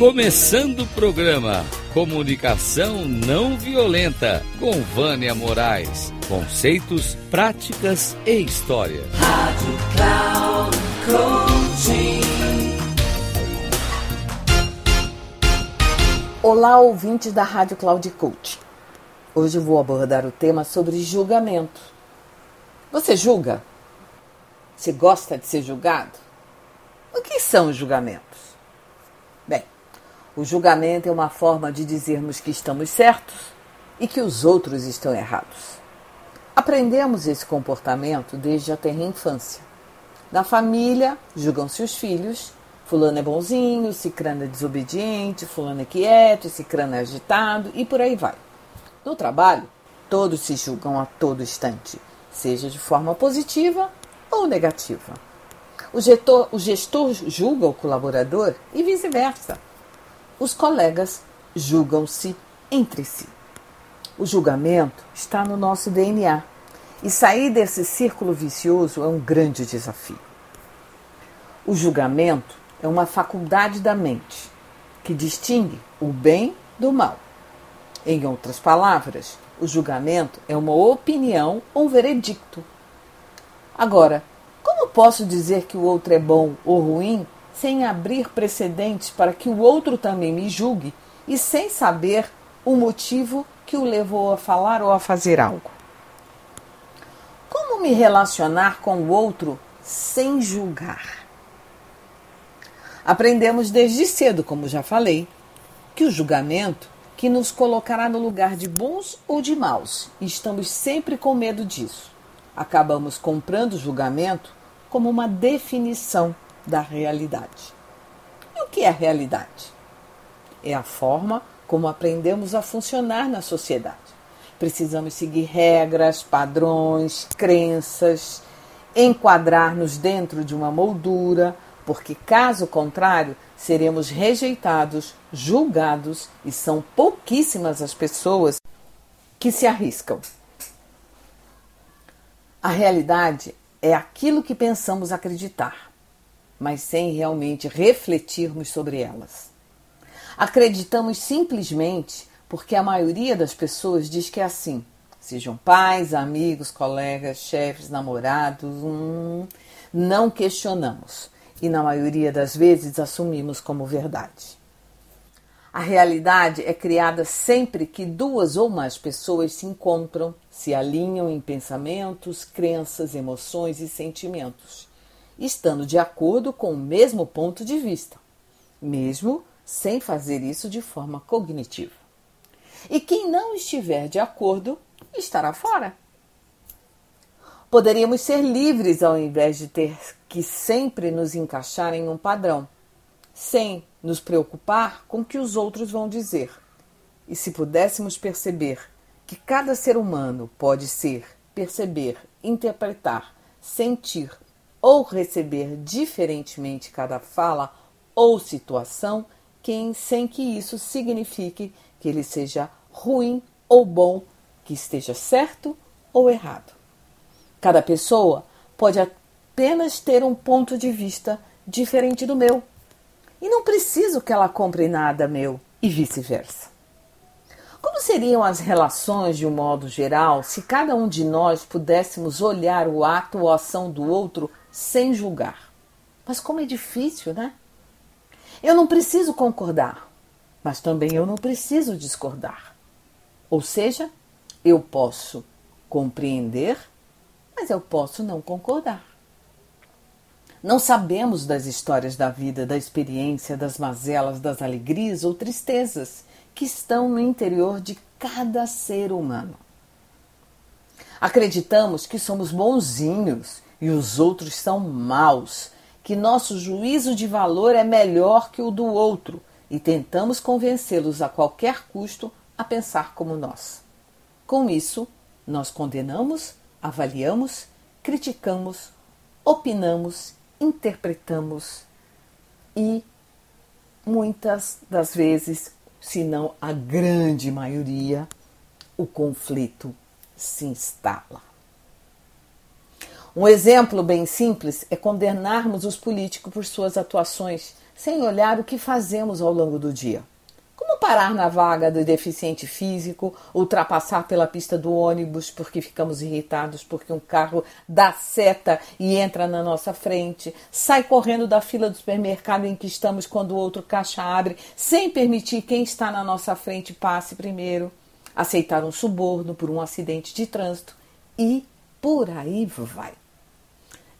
Começando o programa Comunicação Não Violenta com Vânia Moraes. Conceitos, práticas e história. Rádio Cloud Coaching. Olá, ouvintes da Rádio Cloud Coaching. Hoje vou abordar o tema sobre julgamento. Você julga? Você gosta de ser julgado? O que são os julgamentos? O julgamento é uma forma de dizermos que estamos certos e que os outros estão errados. Aprendemos esse comportamento desde a terra infância. Na família, julgam-se os filhos. Fulano é bonzinho, cicrano é desobediente, fulano é quieto, cicrano é agitado e por aí vai. No trabalho, todos se julgam a todo instante, seja de forma positiva ou negativa. O gestor, o gestor julga o colaborador e vice-versa. Os colegas julgam-se entre si. O julgamento está no nosso DNA e sair desse círculo vicioso é um grande desafio. O julgamento é uma faculdade da mente que distingue o bem do mal. Em outras palavras, o julgamento é uma opinião ou um veredicto. Agora, como posso dizer que o outro é bom ou ruim sem abrir precedentes para que o outro também me julgue e sem saber o motivo que o levou a falar ou a fazer algo? Como me relacionar com o outro sem julgar? Aprendemos desde cedo, como já falei, que o julgamento que nos colocará no lugar de bons ou de maus, e estamos sempre com medo disso. Acabamos comprando o julgamento como uma definição da realidade. E o que é realidade? É a forma como aprendemos a funcionar na sociedade. Precisamos seguir regras, padrões, crenças, enquadrar-nos dentro de uma moldura, porque caso contrário, seremos rejeitados, julgados e são pouquíssimas as pessoas que se arriscam. A realidade é aquilo que pensamos acreditar, mas sem realmente refletirmos sobre elas. Acreditamos simplesmente porque a maioria das pessoas diz que é assim. Sejam pais, amigos, colegas, chefes, namorados, hum, não questionamos e, na maioria das vezes, assumimos como verdade. A realidade é criada sempre que duas ou mais pessoas se encontram, se alinham em pensamentos, crenças, emoções e sentimentos, estando de acordo com o mesmo ponto de vista, mesmo sem fazer isso de forma cognitiva. E quem não estiver de acordo estará fora. Poderíamos ser livres ao invés de ter que sempre nos encaixar em um padrão, sem nos preocupar com o que os outros vão dizer. E se pudéssemos perceber que cada ser humano pode ser, perceber, interpretar, sentir ou receber diferentemente cada fala ou situação, quem, sem que isso signifique que ele seja ruim ou bom, que esteja certo ou errado. Cada pessoa pode apenas ter um ponto de vista diferente do meu. E não preciso que ela compre nada meu e vice-versa. Como seriam as relações de um modo geral se cada um de nós pudéssemos olhar o ato ou ação do outro sem julgar? Mas como é difícil, né? Eu não preciso concordar, mas também eu não preciso discordar. Ou seja, eu posso compreender mas eu posso não concordar. Não sabemos das histórias da vida, da experiência, das mazelas, das alegrias ou tristezas que estão no interior de cada ser humano. Acreditamos que somos bonzinhos e os outros são maus, que nosso juízo de valor é melhor que o do outro e tentamos convencê-los a qualquer custo a pensar como nós. Com isso, nós condenamos avaliamos, criticamos, opinamos, interpretamos e muitas das vezes, se não a grande maioria, o conflito se instala. Um exemplo bem simples é condenarmos os políticos por suas atuações sem olhar o que fazemos ao longo do dia. Como parar na vaga do deficiente físico, ultrapassar pela pista do ônibus porque ficamos irritados porque um carro dá seta e entra na nossa frente, sai correndo da fila do supermercado em que estamos quando o outro caixa abre, sem permitir quem está na nossa frente passe primeiro, aceitar um suborno por um acidente de trânsito e por aí vai.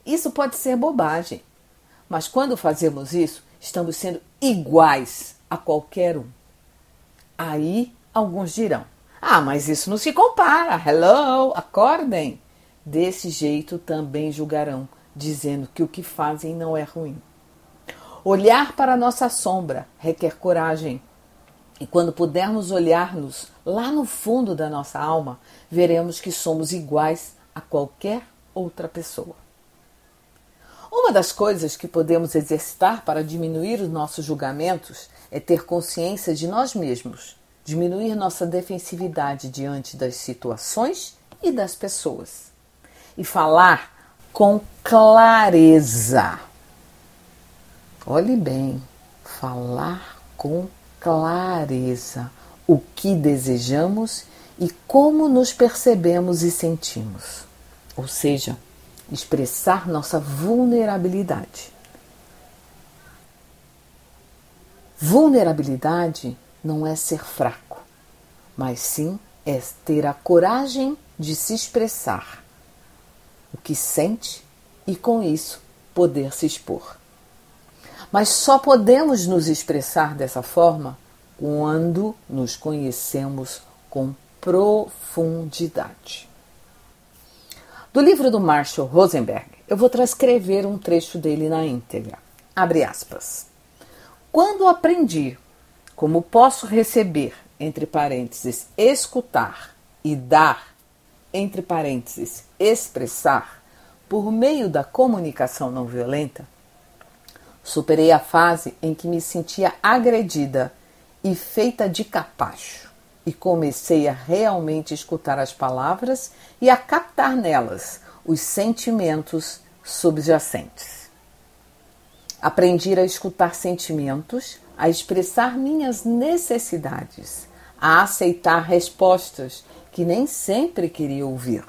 Isso pode ser bobagem, mas quando fazemos isso, estamos sendo iguais a qualquer um. Aí alguns dirão: Ah, mas isso não se compara. Hello, acordem. Desse jeito também julgarão, dizendo que o que fazem não é ruim. Olhar para a nossa sombra requer coragem. E quando pudermos olhar-nos lá no fundo da nossa alma, veremos que somos iguais a qualquer outra pessoa. Uma das coisas que podemos exercitar para diminuir os nossos julgamentos é ter consciência de nós mesmos, diminuir nossa defensividade diante das situações e das pessoas e falar com clareza. Olhe bem, falar com clareza o que desejamos e como nos percebemos e sentimos. Ou seja, expressar nossa vulnerabilidade. Vulnerabilidade não é ser fraco, mas sim é ter a coragem de se expressar o que sente e com isso poder se expor. Mas só podemos nos expressar dessa forma quando nos conhecemos com profundidade. Do livro do Marshall Rosenberg, eu vou transcrever um trecho dele na íntegra. Abre aspas. Quando aprendi como posso receber, entre parênteses, escutar e dar, entre parênteses, expressar, por meio da comunicação não violenta, superei a fase em que me sentia agredida e feita de capacho e comecei a realmente escutar as palavras e a captar nelas os sentimentos subjacentes. Aprendi a escutar sentimentos, a expressar minhas necessidades, a aceitar respostas que nem sempre queria ouvir.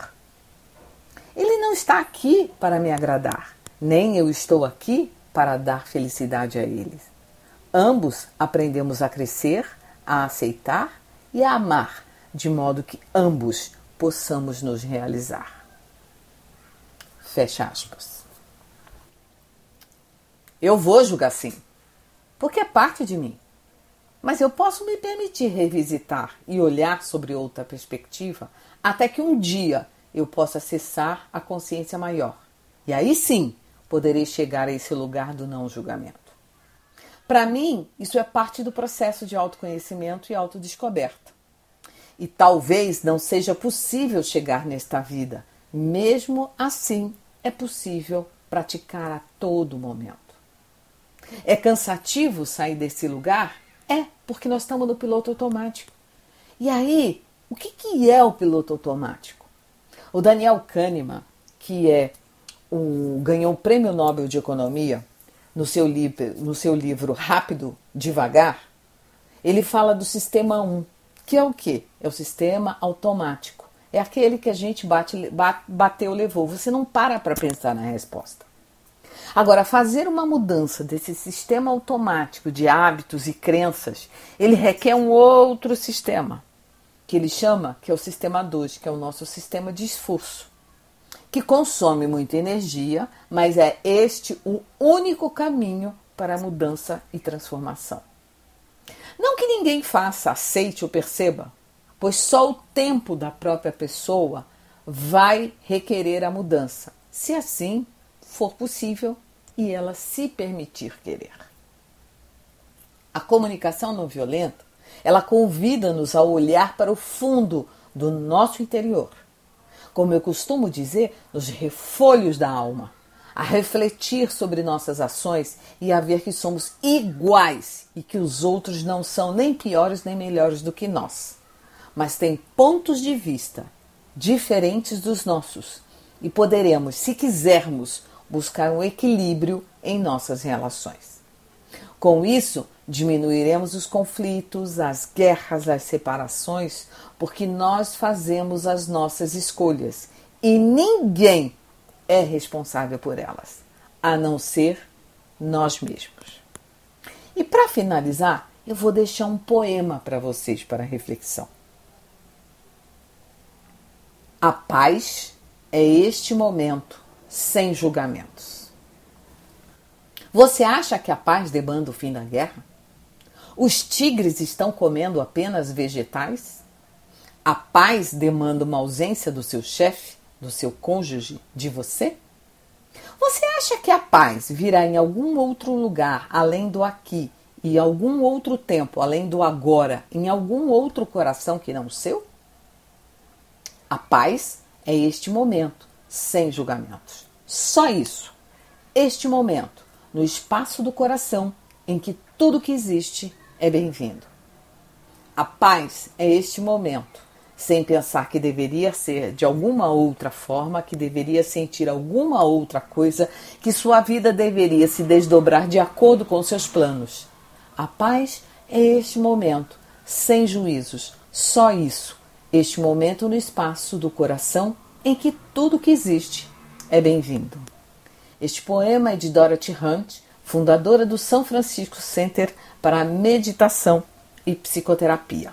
Ele não está aqui para me agradar, nem eu estou aqui para dar felicidade a ele. Ambos aprendemos a crescer, a aceitar e a amar, de modo que ambos possamos nos realizar. Fecha aspas. Eu vou julgar sim, porque é parte de mim. Mas eu posso me permitir revisitar e olhar sobre outra perspectiva até que um dia eu possa acessar a consciência maior. E aí sim poderei chegar a esse lugar do não julgamento. Para mim, isso é parte do processo de autoconhecimento e autodescoberta. E talvez não seja possível chegar nesta vida. Mesmo assim, é possível praticar a todo momento. É cansativo sair desse lugar? É, porque nós estamos no piloto automático. E aí, o que, que é o piloto automático? O Daniel Kahneman, que é um, ganhou o Prêmio Nobel de Economia, no seu, livro, no seu livro Rápido, Devagar, ele fala do sistema 1, que é o que? É o sistema automático. É aquele que a gente bate, bate bateu, levou. Você não para para pensar na resposta. Agora, fazer uma mudança desse sistema automático de hábitos e crenças, ele requer um outro sistema, que ele chama, que é o sistema 2, que é o nosso sistema de esforço que consome muita energia, mas é este o único caminho para a mudança e transformação. Não que ninguém faça, aceite ou perceba, pois só o tempo da própria pessoa vai requerer a mudança, se assim for possível e ela se permitir querer. A comunicação não violenta, ela convida-nos a olhar para o fundo do nosso interior como eu costumo dizer, nos refolhos da alma, a refletir sobre nossas ações e a ver que somos iguais e que os outros não são nem piores nem melhores do que nós, mas têm pontos de vista diferentes dos nossos e poderemos, se quisermos, buscar um equilíbrio em nossas relações. Com isso, diminuiremos os conflitos, as guerras, as separações, porque nós fazemos as nossas escolhas e ninguém é responsável por elas, a não ser nós mesmos. E para finalizar, eu vou deixar um poema para vocês para reflexão. A paz é este momento sem julgamentos. Você acha que a paz demanda o fim da guerra? Os tigres estão comendo apenas vegetais? A paz demanda uma ausência do seu chefe, do seu cônjuge, de você? Você acha que a paz virá em algum outro lugar além do aqui e algum outro tempo além do agora, em algum outro coração que não o seu? A paz é este momento, sem julgamentos. Só isso. Este momento, no espaço do coração, em que tudo que existe é bem-vindo. A paz é este momento, sem pensar que deveria ser de alguma outra forma, que deveria sentir alguma outra coisa, que sua vida deveria se desdobrar de acordo com seus planos. A paz é este momento, sem juízos, só isso este momento no espaço do coração em que tudo que existe é bem-vindo. Este poema é de Dorothy Hunt, fundadora do São Francisco Center para Meditação e Psicoterapia.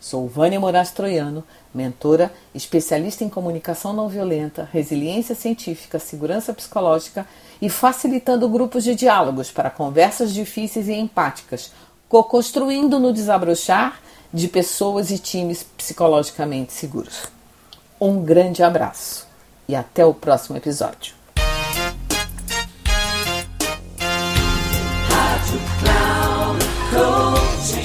Sou Vânia Moraes Troiano, mentora, especialista em comunicação não violenta, resiliência científica, segurança psicológica e facilitando grupos de diálogos para conversas difíceis e empáticas, co-construindo no desabrochar de pessoas e times psicologicamente seguros. Um grande abraço e até o próximo episódio.